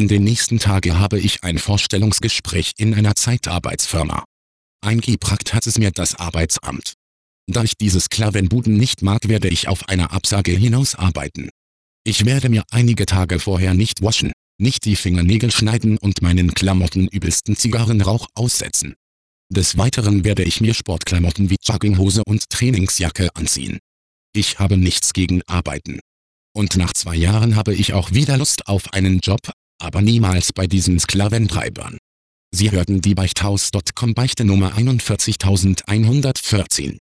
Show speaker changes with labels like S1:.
S1: In den nächsten Tagen habe ich ein Vorstellungsgespräch in einer Zeitarbeitsfirma. Eingeprackt hat es mir das Arbeitsamt. Da ich diese Sklavenbuden nicht mag werde ich auf eine Absage hinausarbeiten. Ich werde mir einige Tage vorher nicht waschen, nicht die Fingernägel schneiden und meinen Klamotten übelsten Zigarrenrauch aussetzen. Des Weiteren werde ich mir Sportklamotten wie Jogginghose und Trainingsjacke anziehen. Ich habe nichts gegen Arbeiten. Und nach zwei Jahren habe ich auch wieder Lust auf einen Job, aber niemals bei diesen Sklaventreibern. Sie hörten die Beichthaus.com Beichte Nummer 41114.